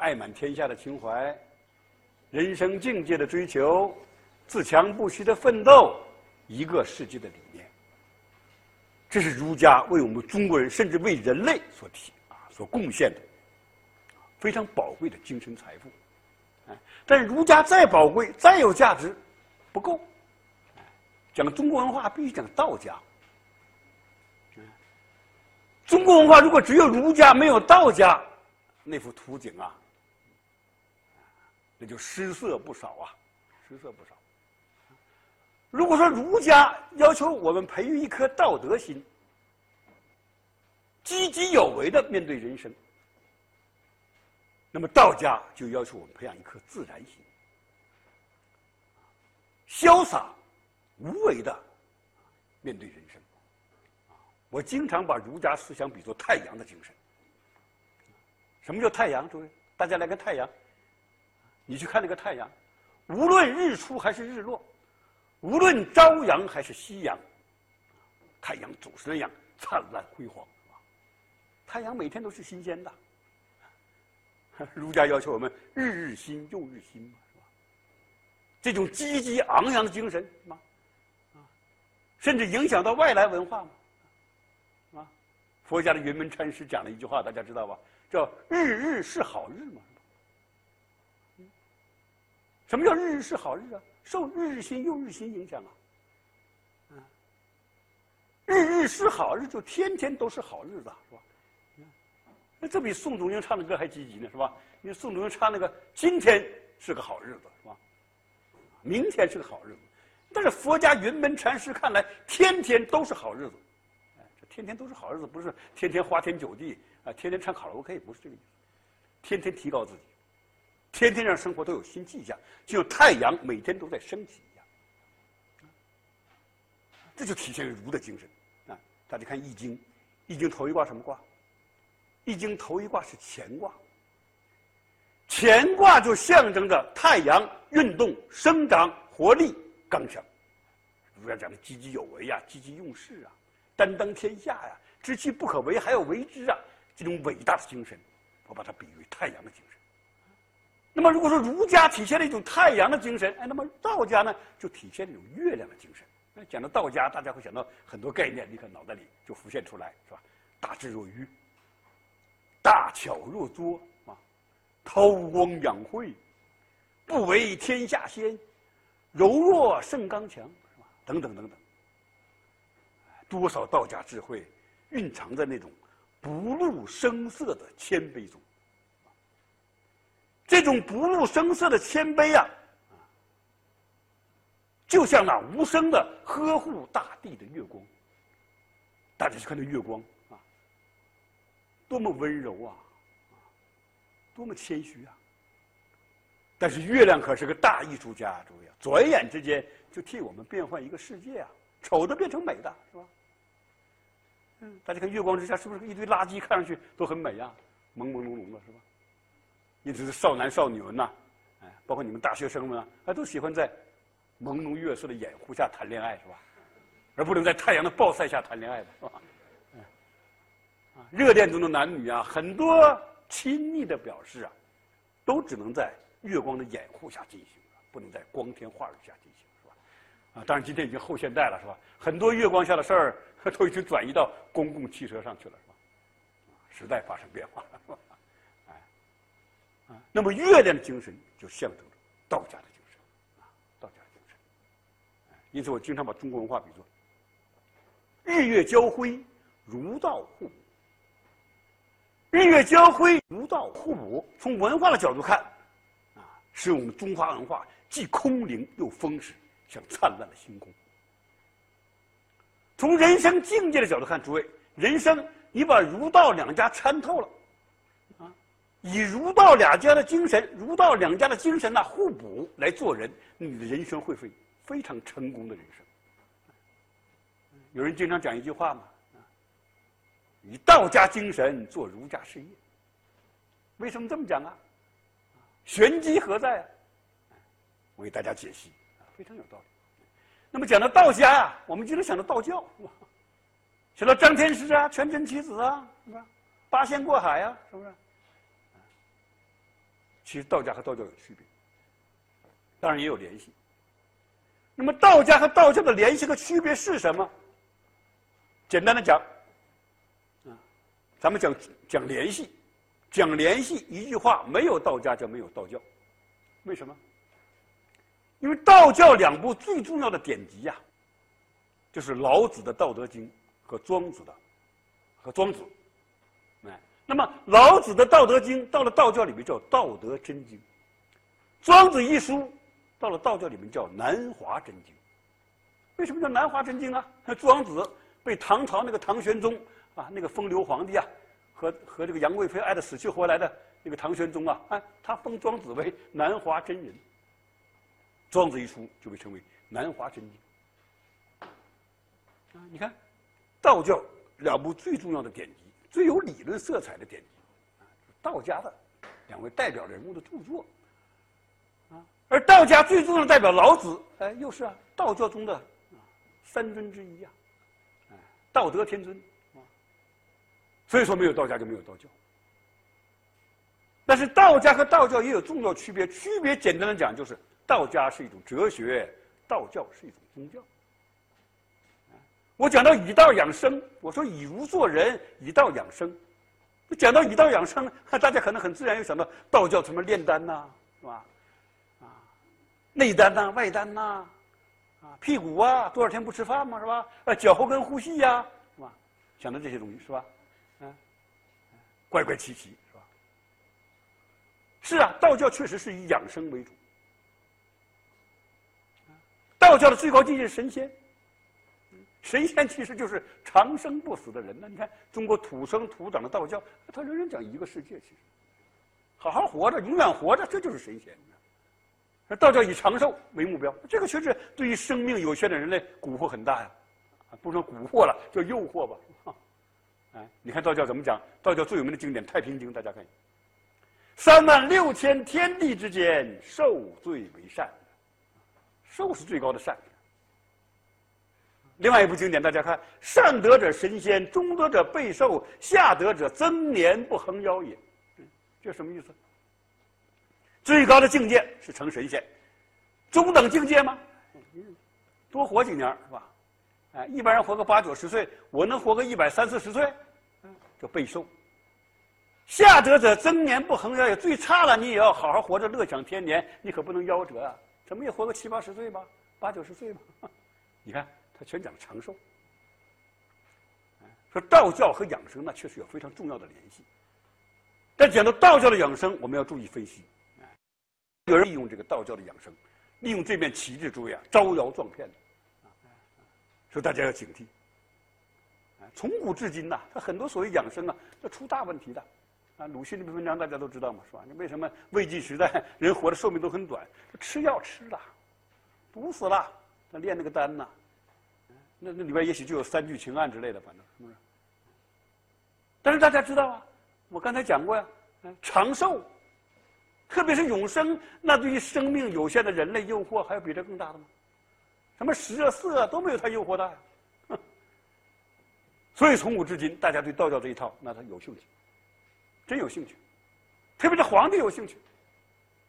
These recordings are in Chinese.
爱满天下的情怀，人生境界的追求，自强不息的奋斗，一个世纪的理念。这是儒家为我们中国人，甚至为人类所提啊所贡献的非常宝贵的精神财富。但儒家再宝贵、再有价值，不够。讲中国文化必须讲道家。中国文化如果只有儒家没有道家，那幅图景啊，那就失色不少啊，失色不少。如果说儒家要求我们培育一颗道德心，积极有为的面对人生，那么道家就要求我们培养一颗自然心，潇洒无为的面对人生。我经常把儒家思想比作太阳的精神。什么叫太阳？诸位，大家来个太阳。你去看那个太阳，无论日出还是日落，无论朝阳还是夕阳，太阳总是那样灿烂辉煌。太阳每天都是新鲜的。儒家要求我们日日新，又日新嘛，是吧？这种积极昂扬的精神，是吧？啊，甚至影响到外来文化嘛。啊佛家的云门禅师讲了一句话，大家知道吧？叫“日日是好日”嘛。什么叫“日日是好日”啊？受日日新又日新影响啊。日日是好日，就天天都是好日子，是吧？那这比宋祖英唱的歌还积极呢，是吧？因为宋祖英唱那个“今天是个好日子”，是吧？明天是个好日子，但是佛家云门禅师看来，天天都是好日子。哎，这天天都是好日子，不是天天花天酒地啊，天天唱卡拉 OK，不是这个意思。天天提高自己，天天让生活都有新气象，就太阳每天都在升起一样。这就体现儒的精神啊！大家看《易经》，《易经》头一卦什么卦？《易经》头一卦是乾卦。乾卦就象征着太阳运动、生长、活力、刚强。儒家讲的积极有为呀，积极用事啊。担当天下呀，知其不可为，还要为之啊！这种伟大的精神，我把它比喻为太阳的精神。那么，如果说儒家体现了一种太阳的精神，哎，那么道家呢，就体现了一种月亮的精神。那讲到道家，大家会想到很多概念，立刻脑袋里就浮现出来，是吧？大智若愚，大巧若拙啊，韬光养晦，不为天下先，柔弱胜刚强，是吧？等等等等。多少道家智慧蕴藏在那种不露声色的谦卑中。这种不露声色的谦卑啊，就像那无声的呵护大地的月光。大家去看那月光啊，多么温柔啊，多么谦虚啊！但是月亮可是个大艺术家，诸位啊，转眼之间就替我们变换一个世界啊，丑的变成美的，是吧？大家看月光之下，是不是一堆垃圾看上去都很美呀？朦朦胧胧的，是吧？因此，少男少女们呐，哎，包括你们大学生们啊，还都喜欢在朦胧月色的掩护下谈恋爱，是吧？而不能在太阳的暴晒下谈恋爱的，是吧？啊，热恋中的男女啊，很多亲昵的表示啊，都只能在月光的掩护下进行，不能在光天化日下进行，是吧？啊，当然今天已经后现代了，是吧？很多月光下的事儿。都已经转移到公共汽车上去了，是吧？时代发生变化了，是吧？那么月亮的精神就象征着道家的精神，啊，道家的精神。因此，我经常把中国文化比作日月交辉，儒道互补。日月交辉，儒道互补。从文化的角度看，啊，使我们中华文化既空灵又丰实，像灿烂的星空。从人生境界的角度看，诸位，人生你把儒道两家参透了，以儒道两家的精神，儒道两家的精神呢互补来做人，你的人生会非非常成功的人生。有人经常讲一句话嘛，以道家精神做儒家事业。为什么这么讲啊？玄机何在啊？我给大家解析，非常有道理。那么讲到道家呀，我们经常想到道教，是吧？想到张天师啊、全真七子啊，是吧？八仙过海啊，是不是？其实道家和道教有区别，当然也有联系。那么道家和道教的联系和区别是什么？简单的讲，啊，咱们讲讲联系，讲联系，一句话，没有道家就没有道教。为什么？因为道教两部最重要的典籍呀，就是老子的《道德经》和庄子的和庄子。哎，那么老子的《道德经》到了道教里面叫《道德真经》，庄子一书到了道教里面叫《南华真经》。为什么叫《南华真经》啊？那庄子被唐朝那个唐玄宗啊，那个风流皇帝啊，和和这个杨贵妃爱的死去活来的那个唐玄宗啊，哎，他封庄子为南华真人。庄子一书就被称为南华真经啊！你看，道教两部最重要的典籍、最有理论色彩的典籍，道家的两位代表人物的著作啊，而道家最重要的代表老子，哎，又是啊道教中的三尊之一啊，哎，道德天尊啊。所以说，没有道家就没有道教。但是道家和道教也有重要区别，区别简单的讲就是。道家是一种哲学，道教是一种宗教。我讲到以道养生，我说以儒做人，以道养生。讲到以道养生，大家可能很自然又想到道教什么炼丹呐，是吧？啊，内丹呐，外丹呐，啊，屁股啊，多少天不吃饭嘛，是吧？啊，脚后跟呼吸呀，是吧？想到这些东西，是吧？嗯，怪怪奇奇，是吧？是啊，道教确实是以养生为主。道教的最高境界是神仙，神仙其实就是长生不死的人呢。你看中国土生土长的道教，他仍然讲一个世界，其实好好活着，永远活着，这就是神仙。那道教以长寿为目标，这个确实对于生命有限的人类蛊惑很大呀，不说蛊惑了，叫诱惑吧。哎，你看道教怎么讲？道教最有名的经典《太平经》，大家看，三万六千天地之间，受最为善。寿是最高的善。另外一部经典，大家看：善德者神仙，中德者备寿，下德者增年不横夭也。这什么意思？最高的境界是成神仙，中等境界吗？多活几年是吧？哎，一般人活个八九十岁，我能活个一百三四十岁，叫备寿。下德者增年不横夭也，最差了你也要好好活着，乐享天年，你可不能夭折啊。怎么也活个七八十岁吧，八九十岁吧。你看他全讲长寿。说道教和养生那确实有非常重要的联系。但讲到道教的养生，我们要注意分析。有人利用这个道教的养生，利用这面旗帜，诸位啊，招摇撞骗的。所以大家要警惕。从古至今呐，他很多所谓养生啊，要出大问题的。啊，鲁迅那篇文章大家都知道嘛，是吧？你为什么魏晋时代人活的寿命都很短？吃药吃了，毒死了，他炼那个丹呐，那那里边也许就有三聚氰胺之类的，反正是不是？但是大家知道啊，我刚才讲过呀，长寿，特别是永生，那对于生命有限的人类诱惑还有比这更大的吗？什么食啊色啊都没有他诱惑大呀。所以从古至今，大家对道教这一套，那他有兴趣。真有兴趣，特别是皇帝有兴趣，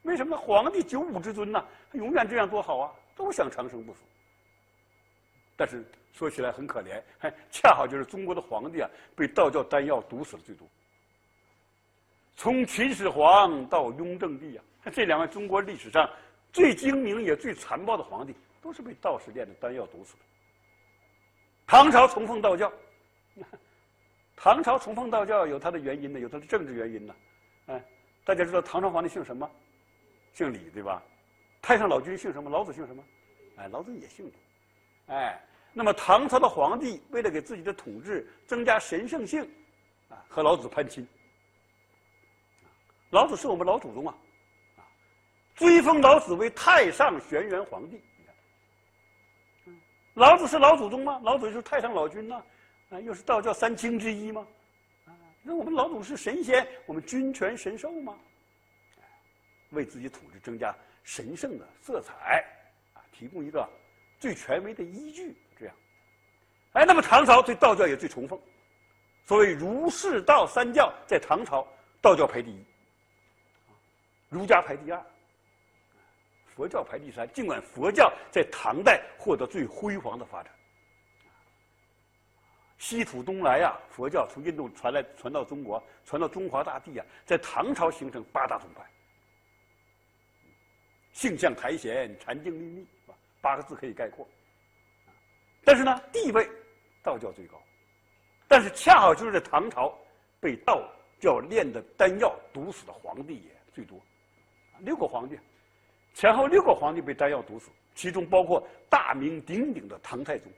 为什么？皇帝九五之尊呐，他永远这样多好啊，都想长生不死。但是说起来很可怜，恰好就是中国的皇帝啊，被道教丹药毒死了最多。从秦始皇到雍正帝啊，这两位中国历史上最精明也最残暴的皇帝，都是被道士炼的丹药毒死的。唐朝崇奉道教。唐朝崇奉道教有它的原因呢，有它的政治原因呢。哎，大家知道唐朝皇帝姓什么？姓李，对吧？太上老君姓什么？老子姓什么？哎，老子也姓李。哎，那么唐朝的皇帝为了给自己的统治增加神圣性，啊，和老子攀亲。老子是我们老祖宗啊，啊，追封老子为太上玄元皇帝。老子是老祖宗吗？老子就是太上老君呐。啊，又是道教三清之一吗？啊，那我们老祖是神仙，我们君权神授吗？为自己统治增加神圣的色彩，啊，提供一个最权威的依据，哎，那么唐朝对道教也最崇奉，所谓儒释道三教，在唐朝道教排第一。儒家排第二，佛教排第三。尽管佛教在唐代获得最辉煌的发展，西土东来呀，佛教从印度传来，传到中国，传到中华大地啊，在唐朝形成八大宗派，性相台贤，禅净律密，八个字可以概括。但是呢，地位道教最高，但是恰好就是在唐朝被道教炼的丹药毒死的皇帝也最多，六个皇帝，前后六个皇帝被丹药毒死，其中包括大名鼎鼎的唐太宗。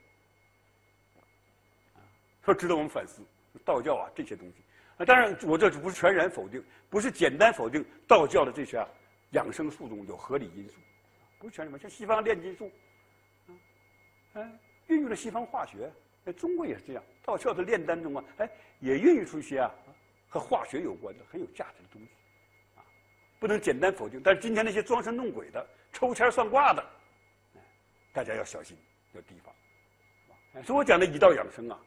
说值得我们反思，道教啊这些东西啊，当然我这不是全然否定，不是简单否定道教的这些啊养生术中有合理因素，不是全什么像西方炼金术，嗯。孕育了西方化学，中国也是这样。道教的炼丹中啊，哎，也孕育出一些啊和化学有关的很有价值的东西，啊，不能简单否定。但是今天那些装神弄鬼的、抽签算卦的，大家要小心，要提防。所以我讲的以道养生啊，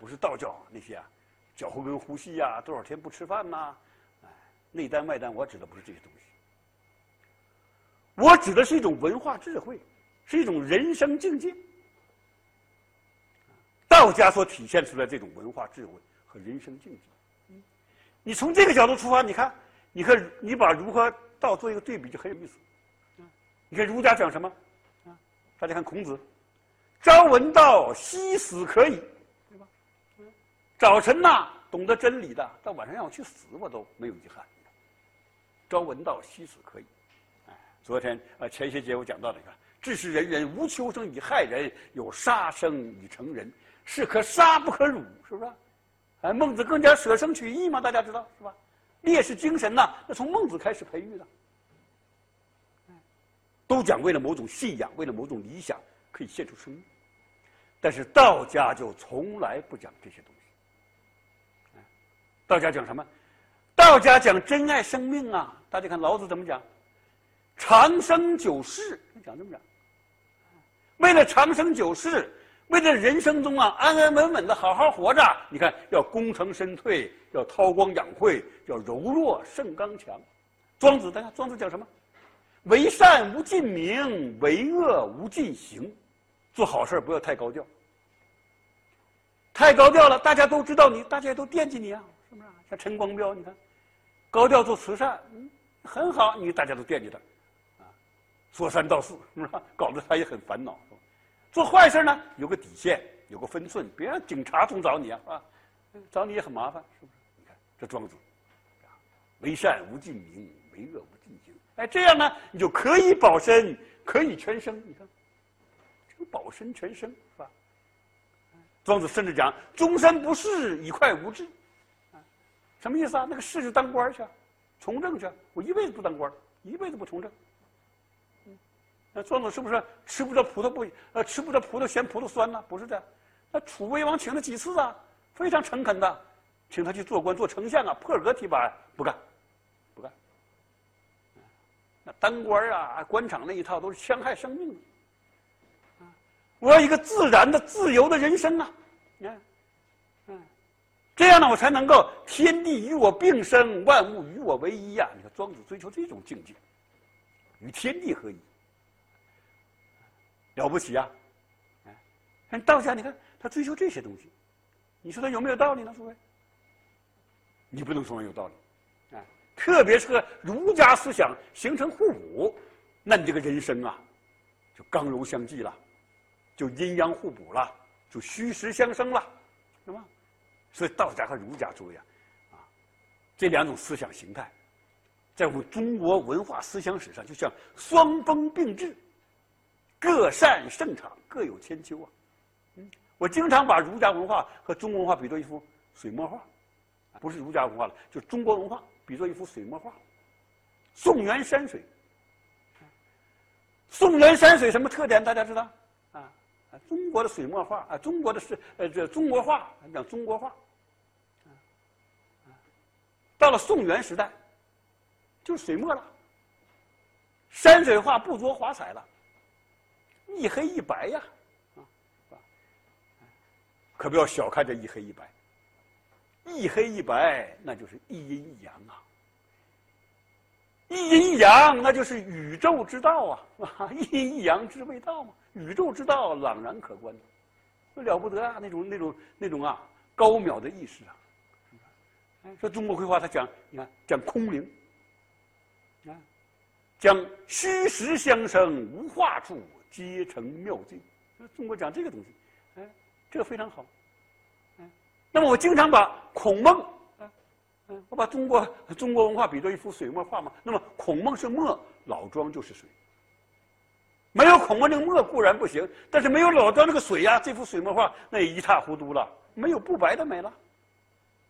不是道教那些啊，脚后跟呼吸呀，多少天不吃饭呐，哎，内丹外丹，我指的不是这些东西。我指的是一种文化智慧，是一种人生境界。道家所体现出来这种文化智慧和人生境界，你从这个角度出发，你看，你看，你把儒和道做一个对比，就很有意思。你看儒家讲什么？大家看孔子，朝闻道，夕死可以，对吧？早晨呐，懂得真理的，到晚上让我去死，我都没有遗憾。朝闻道，夕死可以。哎，昨天啊，前些节我讲到的，你看，致使人人无求生以害人，有杀生以成仁。是可杀不可辱，是不是？哎，孟子更加舍生取义嘛，大家知道是吧？烈士精神呐，那从孟子开始培育的，都讲为了某种信仰，为了某种理想，可以献出生命。但是道家就从来不讲这些东西。道家讲什么？道家讲珍爱生命啊！大家看老子怎么讲？长生久视，讲这么讲。为了长生久视。为了人生中啊安安稳稳的好好活着，你看要功成身退，要韬光养晦，要柔弱胜刚强。庄子，大家庄子讲什么？为善无尽名，为恶无尽行。做好事不要太高调，太高调了，大家都知道你，大家都惦记你啊，是不是？像陈光标，你看，高调做慈善，嗯，很好，你大家都惦记他，啊，说三道四，是不是？搞得他也很烦恼。做坏事呢，有个底线，有个分寸，别让警察总找你啊，是吧？找你也很麻烦，是不是？你看这庄子，为善无尽名，为恶无尽刑。哎，这样呢，你就可以保身，可以全生。你看，这个保身全生，是吧？庄子甚至讲：终身不仕，以快无志。什么意思啊？那个仕就当官去，从政去。我一辈子不当官，一辈子不从政。那庄子是不是吃不着葡萄不呃吃不着葡萄嫌葡萄酸呢？不是这样。那楚威王请了几次啊？非常诚恳的，请他去做官做丞相啊，破格提拔，不干，不干。那当官啊，官场那一套都是戕害生命的。我要一个自然的、自由的人生啊！你看，嗯，这样呢，我才能够天地与我并生，万物与我为一呀！你看，庄子追求这种境界，与天地合一。了不起呀！哎，道家你看他追求这些东西，你说他有没有道理呢？诸位，你不能说没有道理，啊，特别是和儒家思想形成互补，那你这个人生啊，就刚柔相济了，就阴阳互补了，就虚实相生了，是吧？所以道家和儒家，诸位啊，啊，这两种思想形态，在我们中国文化思想史上，就像双峰并峙。各擅胜场，各有千秋啊！嗯，我经常把儒家文化和中国文化比作一幅水墨画，不是儒家文化了，就是中国文化比作一幅水墨画。宋元山水，宋元山水什么特点？大家知道？啊啊，中国的水墨画啊，中国的是呃这中国画，讲中国画。到了宋元时代，就是水墨了，山水画不着华彩了。一黑一白呀，啊，可不要小看这一黑一白。一黑一白，那就是一阴一阳啊。一阴一阳，那就是宇宙之道啊！啊，一阴一阳之谓道嘛，宇宙之道朗然可观，了不得啊！那种那种那种啊，高渺的意识啊！说中国绘画，他讲，你看讲空灵，啊，讲虚实相生，无画处皆成妙境。中国讲这个东西，哎，这个非常好。嗯，那么我经常把孔孟，嗯，我把中国中国文化比作一幅水墨画嘛。那么孔孟是墨，老庄就是水。没有孔孟那个墨固然不行，但是没有老庄那个水呀，这幅水墨画那也一塌糊涂了，没有不白的美了。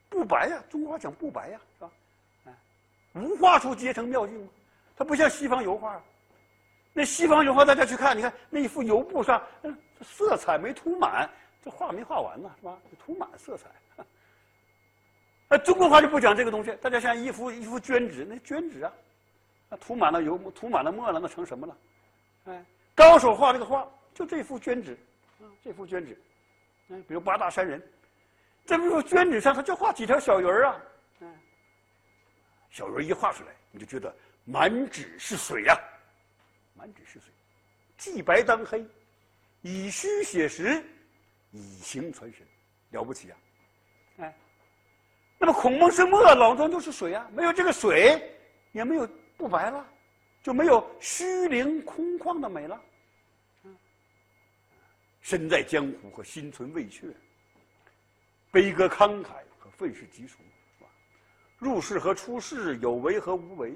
不白呀，中国话讲不白呀，是吧？哎，无画处皆成妙境嘛。它不像西方油画，那西方油画大家去看，你看那一幅油布上，色彩没涂满，这画没画完呢，是吧？涂满色彩。中国画就不讲这个东西。大家像一幅一幅绢纸，那绢纸啊，那涂满了油，涂满了墨了，那成什么了？哎，高手画这个画，就这幅绢纸，啊，这幅绢纸，嗯，比如八大山人。这幅绢纸上，他就画几条小鱼儿啊，嗯，小鱼儿一画出来，你就觉得满纸是水呀，满纸是水，既白当黑，以虚写实，以形传神，了不起啊，哎，那么孔孟是墨，老庄就是水啊，没有这个水，也没有不白了，就没有虚灵空旷的美了，身在江湖和心存畏怯。悲歌慷慨和愤世嫉俗，是吧？入世和出世，有为和无为，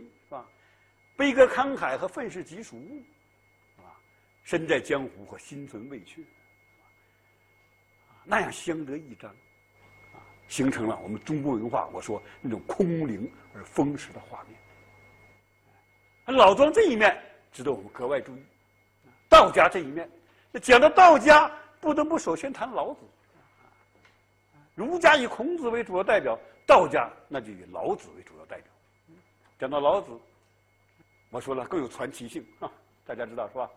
悲歌慷慨和愤世嫉俗，啊？身在江湖和心存畏怯，那样相得益彰，啊，形成了我们中国文化。我说那种空灵而丰实的画面。老庄这一面值得我们格外注意，道家这一面，讲到道家，不得不首先谈老子。儒家以孔子为主要代表，道家那就以老子为主要代表。讲到老子，我说了更有传奇性啊，大家知道是吧？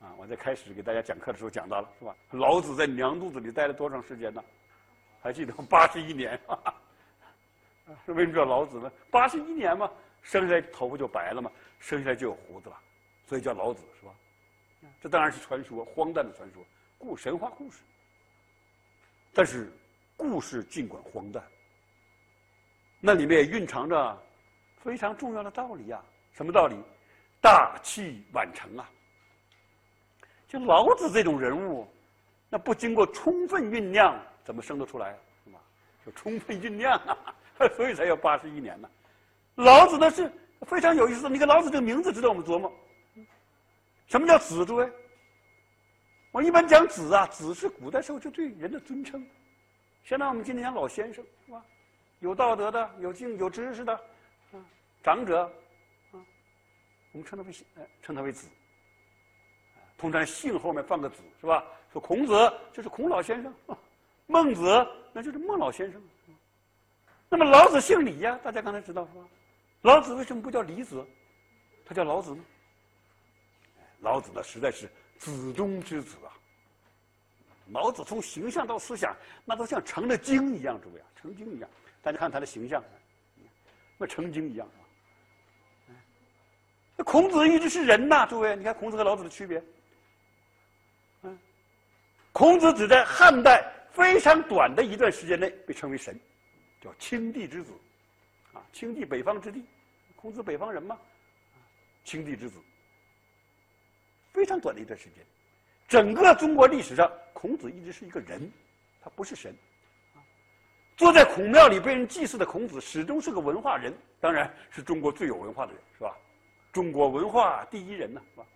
啊，我在开始给大家讲课的时候讲到了是吧？老子在娘肚子里待了多长时间呢？还记得八十一年。是为什么叫老子呢？八十一年嘛，生下来头发就白了嘛，生下来就有胡子了，所以叫老子是吧？这当然是传说，荒诞的传说，故神话故事。但是。故事尽管荒诞，那里面也蕴藏着非常重要的道理呀。什么道理？大器晚成啊！就老子这种人物，那不经过充分酝酿，怎么生得出来？是吧？就充分酝酿啊，所以才要八十一年呢。老子呢是非常有意思。你看老子这个名字，值得我们琢磨。什么叫子？诸位，我一般讲子啊，子是古代时候就对人的尊称。相当于我们今天讲老先生是吧？有道德的、有敬、有知识的，啊，长者，我们称他为姓称他为子。通常姓后面放个子是吧？说孔子就是孔老先生，孟子那就是孟老先生。那么老子姓李呀，大家刚才知道是吧？老子为什么不叫李子？他叫老子呢？老子呢，实在是子中之子啊。老子从形象到思想，那都像成了精一样，诸位啊，成精一样。大家看他的形象，那成精一样。那孔子一直是人呐，诸位，你看孔子和老子的区别。嗯，孔子只在汉代非常短的一段时间内被称为神，叫青帝之子，啊，青帝北方之地，孔子北方人嘛，青帝之子，非常短的一段时间。整个中国历史上，孔子一直是一个人，他不是神。坐在孔庙里被人祭祀的孔子，始终是个文化人，当然是中国最有文化的人，是吧？中国文化第一人呢，是吧？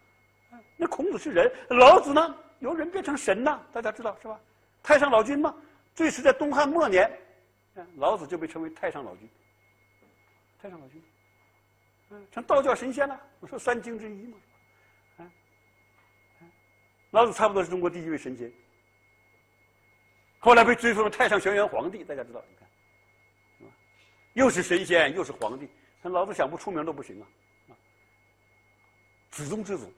那孔子是人，老子呢？由人变成神呐，大家知道是吧？太上老君嘛，最迟在东汉末年，老子就被称为太上老君。太上老君，嗯，成道教神仙了。我说三经之一嘛。老子差不多是中国第一位神仙，后来被追封了太上玄元皇帝，大家知道？你看，又是神仙又是皇帝，那老子想不出名都不行啊！子中之子，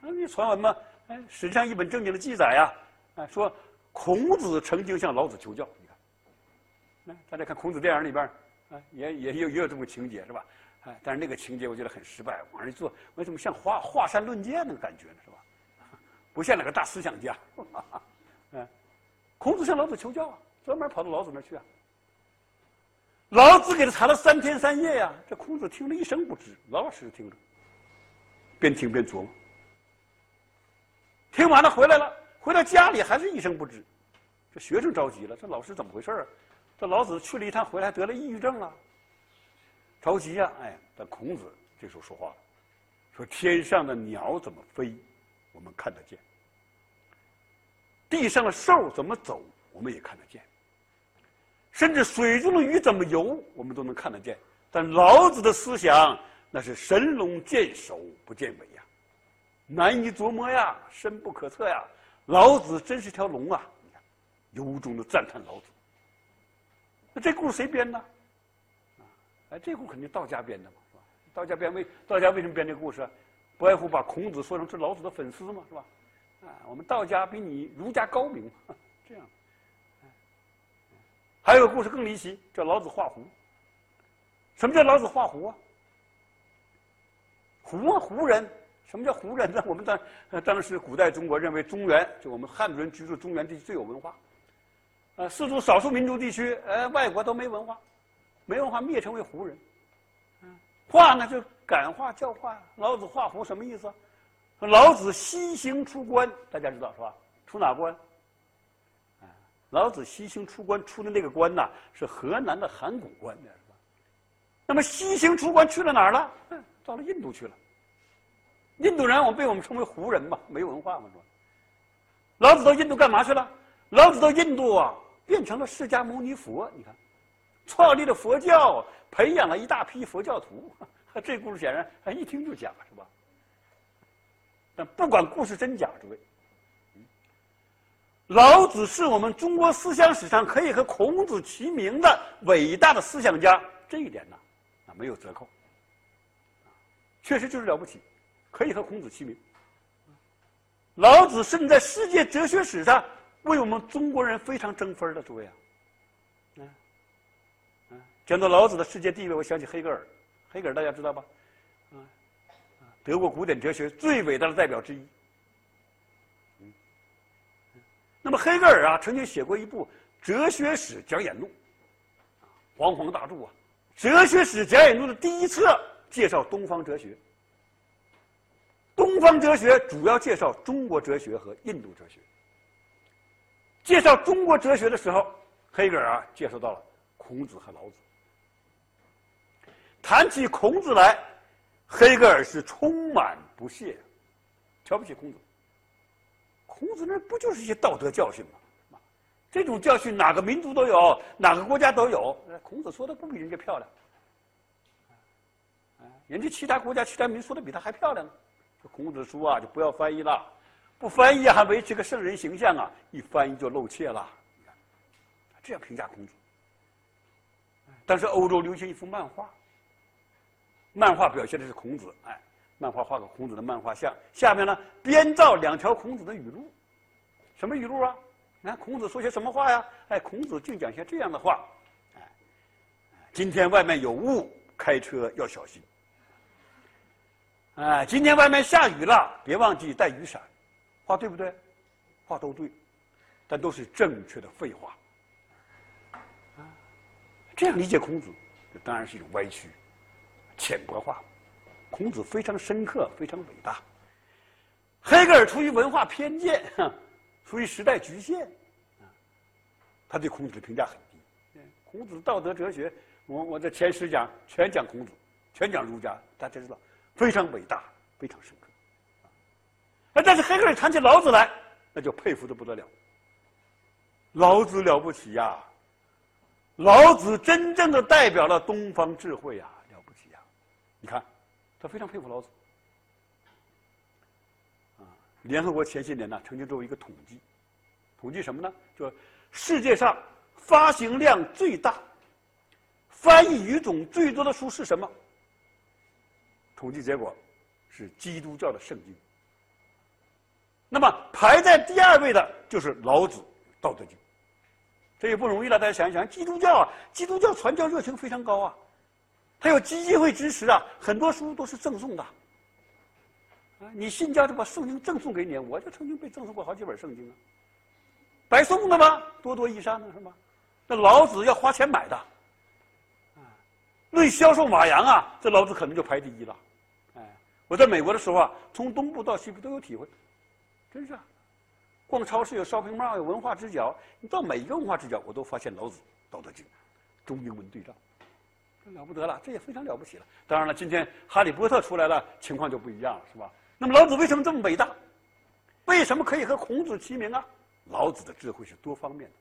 那你传闻嘛？哎，史上一本正经的记载呀，哎，说孔子曾经向老子求教。你看，大家看孔子电影里边，啊，也也有也有这么情节是吧？哎，但是那个情节我觉得很失败，往上一坐，为什么像华华山论剑那个感觉呢？是吧？不像那个大思想家。嗯，孔子向老子求教啊，专门跑到老子那儿去啊。老子给他查了三天三夜呀，这孔子听了一声不知，老老实实听着，边听边琢磨。听完了回来了，回到家里还是一声不知。这学生着急了，这老师怎么回事啊？这老子去了一趟回来得了抑郁症了，着急呀！哎，但孔子这时候说话了，说：“天上的鸟怎么飞，我们看得见；地上的兽怎么走，我们也看得见。”甚至水中的鱼怎么游，我们都能看得见。但老子的思想那是神龙见首不见尾呀，难以琢磨呀，深不可测呀。老子真是条龙啊！你看，由衷的赞叹老子。那这故事谁编的？啊，哎，这故事肯定道家编的嘛，是吧？道家编为道家为什么编这个故事？不外乎把孔子说成是老子的粉丝嘛，是吧？啊，我们道家比你儒家高明，这样。还有个故事更离奇，叫老子画胡。什么叫老子画胡啊？胡，胡人。什么叫胡人呢？我们当当时古代中国认为中原就我们汉族人居住中原地区最有文化。呃，四族少数民族地区，呃，外国都没文化，没文化灭称为胡人。画呢就感化教化。老子画胡什么意思？老子西行出关，大家知道是吧？出哪关？老子西行出关出的那个关呐，是河南的函谷关，那是吧？那么西行出关去了哪儿了？到了印度去了。印度人，我被我们称为胡人嘛，没文化嘛，是吧？老子到印度干嘛去了？老子到印度啊，变成了释迦牟尼佛。你看，创立了佛教，培养了一大批佛教徒。这故事显然一听就假，是吧？但不管故事真假，诸位。老子是我们中国思想史上可以和孔子齐名的伟大的思想家，这一点呢，啊没有折扣，确实就是了不起，可以和孔子齐名。老子甚至在世界哲学史上为我们中国人非常争分的，诸位啊，嗯，嗯，讲到老子的世界地位，我想起黑格尔，黑格尔大家知道吧？啊，德国古典哲学最伟大的代表之一。那么黑格尔啊，曾经写过一部《哲学史讲演录》，煌煌大著啊，《哲学史讲演录》的第一册介绍东方哲学。东方哲学主要介绍中国哲学和印度哲学。介绍中国哲学的时候，黑格尔啊介绍到了孔子和老子。谈起孔子来，黑格尔是充满不屑，瞧不起孔子。孔子那不就是一些道德教训吗？这种教训哪个民族都有，哪个国家都有。孔子说的不比人家漂亮，人家其他国家、其他民族说的比他还漂亮呢。这孔子书啊，就不要翻译了，不翻译还维持个圣人形象啊，一翻译就露怯了。这样评价孔子。但是欧洲流行一幅漫画，漫画表现的是孔子，哎。漫画画个孔子的漫画像，下面呢编造两条孔子的语录，什么语录啊？你看孔子说些什么话呀？哎，孔子竟讲些这样的话，哎，今天外面有雾，开车要小心。哎，今天外面下雨了，别忘记带雨伞。话对不对？话都对，但都是正确的废话。啊，这样理解孔子，这当然是一种歪曲、浅薄化。孔子非常深刻，非常伟大。黑格尔出于文化偏见，出于时代局限，他对孔子的评价很低。孔子道德哲学，我我在前十讲全讲孔子，全讲儒家，大家知道非常伟大，非常深刻。哎，但是黑格尔谈起老子来，那就佩服的不得了。老子了不起呀！老子真正的代表了东方智慧呀，了不起呀！你看。他非常佩服老子。啊，联合国前些年呢，曾经做过一个统计，统计什么呢？就世界上发行量最大、翻译语种最多的书是什么？统计结果是基督教的圣经。那么排在第二位的就是老子《道德经》。这也不容易了，大家想一想，基督教啊，基督教传教热情非常高啊。他有基金会支持啊，很多书都是赠送的。啊，你信教就把圣经赠送给你，我就曾经被赠送过好几本圣经啊，白送的吗？多多益善呢，是吗？那老子要花钱买的，啊，论销售马羊啊，这老子可能就排第一了，我在美国的时候啊，从东部到西部都有体会，真是啊，逛超市有 shopping mall 有文化之角，你到每一个文化之角，我都发现老子《道德经》中英文对照，这了不得了，这也非常了不起了。当然了，今天哈利波特出来了，情况就不一样了，是吧？那么老子为什么这么伟大？为什么可以和孔子齐名啊？老子的智慧是多方面的。